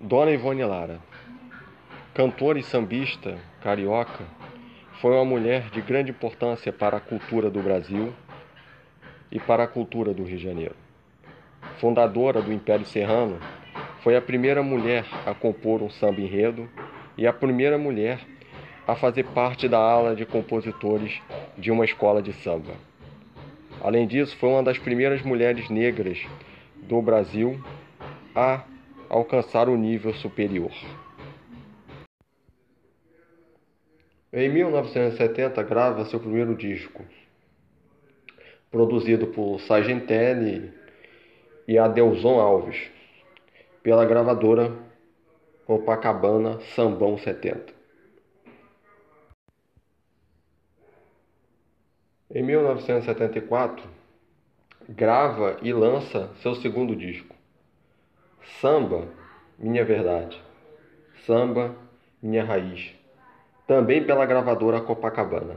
Dona Ivone Lara, cantora e sambista carioca, foi uma mulher de grande importância para a cultura do Brasil e para a cultura do Rio de Janeiro. Fundadora do Império Serrano, foi a primeira mulher a compor um samba enredo e a primeira mulher a fazer parte da ala de compositores de uma escola de samba. Além disso, foi uma das primeiras mulheres negras do Brasil a alcançar o nível superior. Em 1970, grava seu primeiro disco, produzido por Sargentelli e Adelson Alves, pela gravadora Copacabana Sambão 70. Em 1974, grava e lança seu segundo disco, Samba, Minha Verdade. Samba, Minha Raiz. Também pela gravadora Copacabana.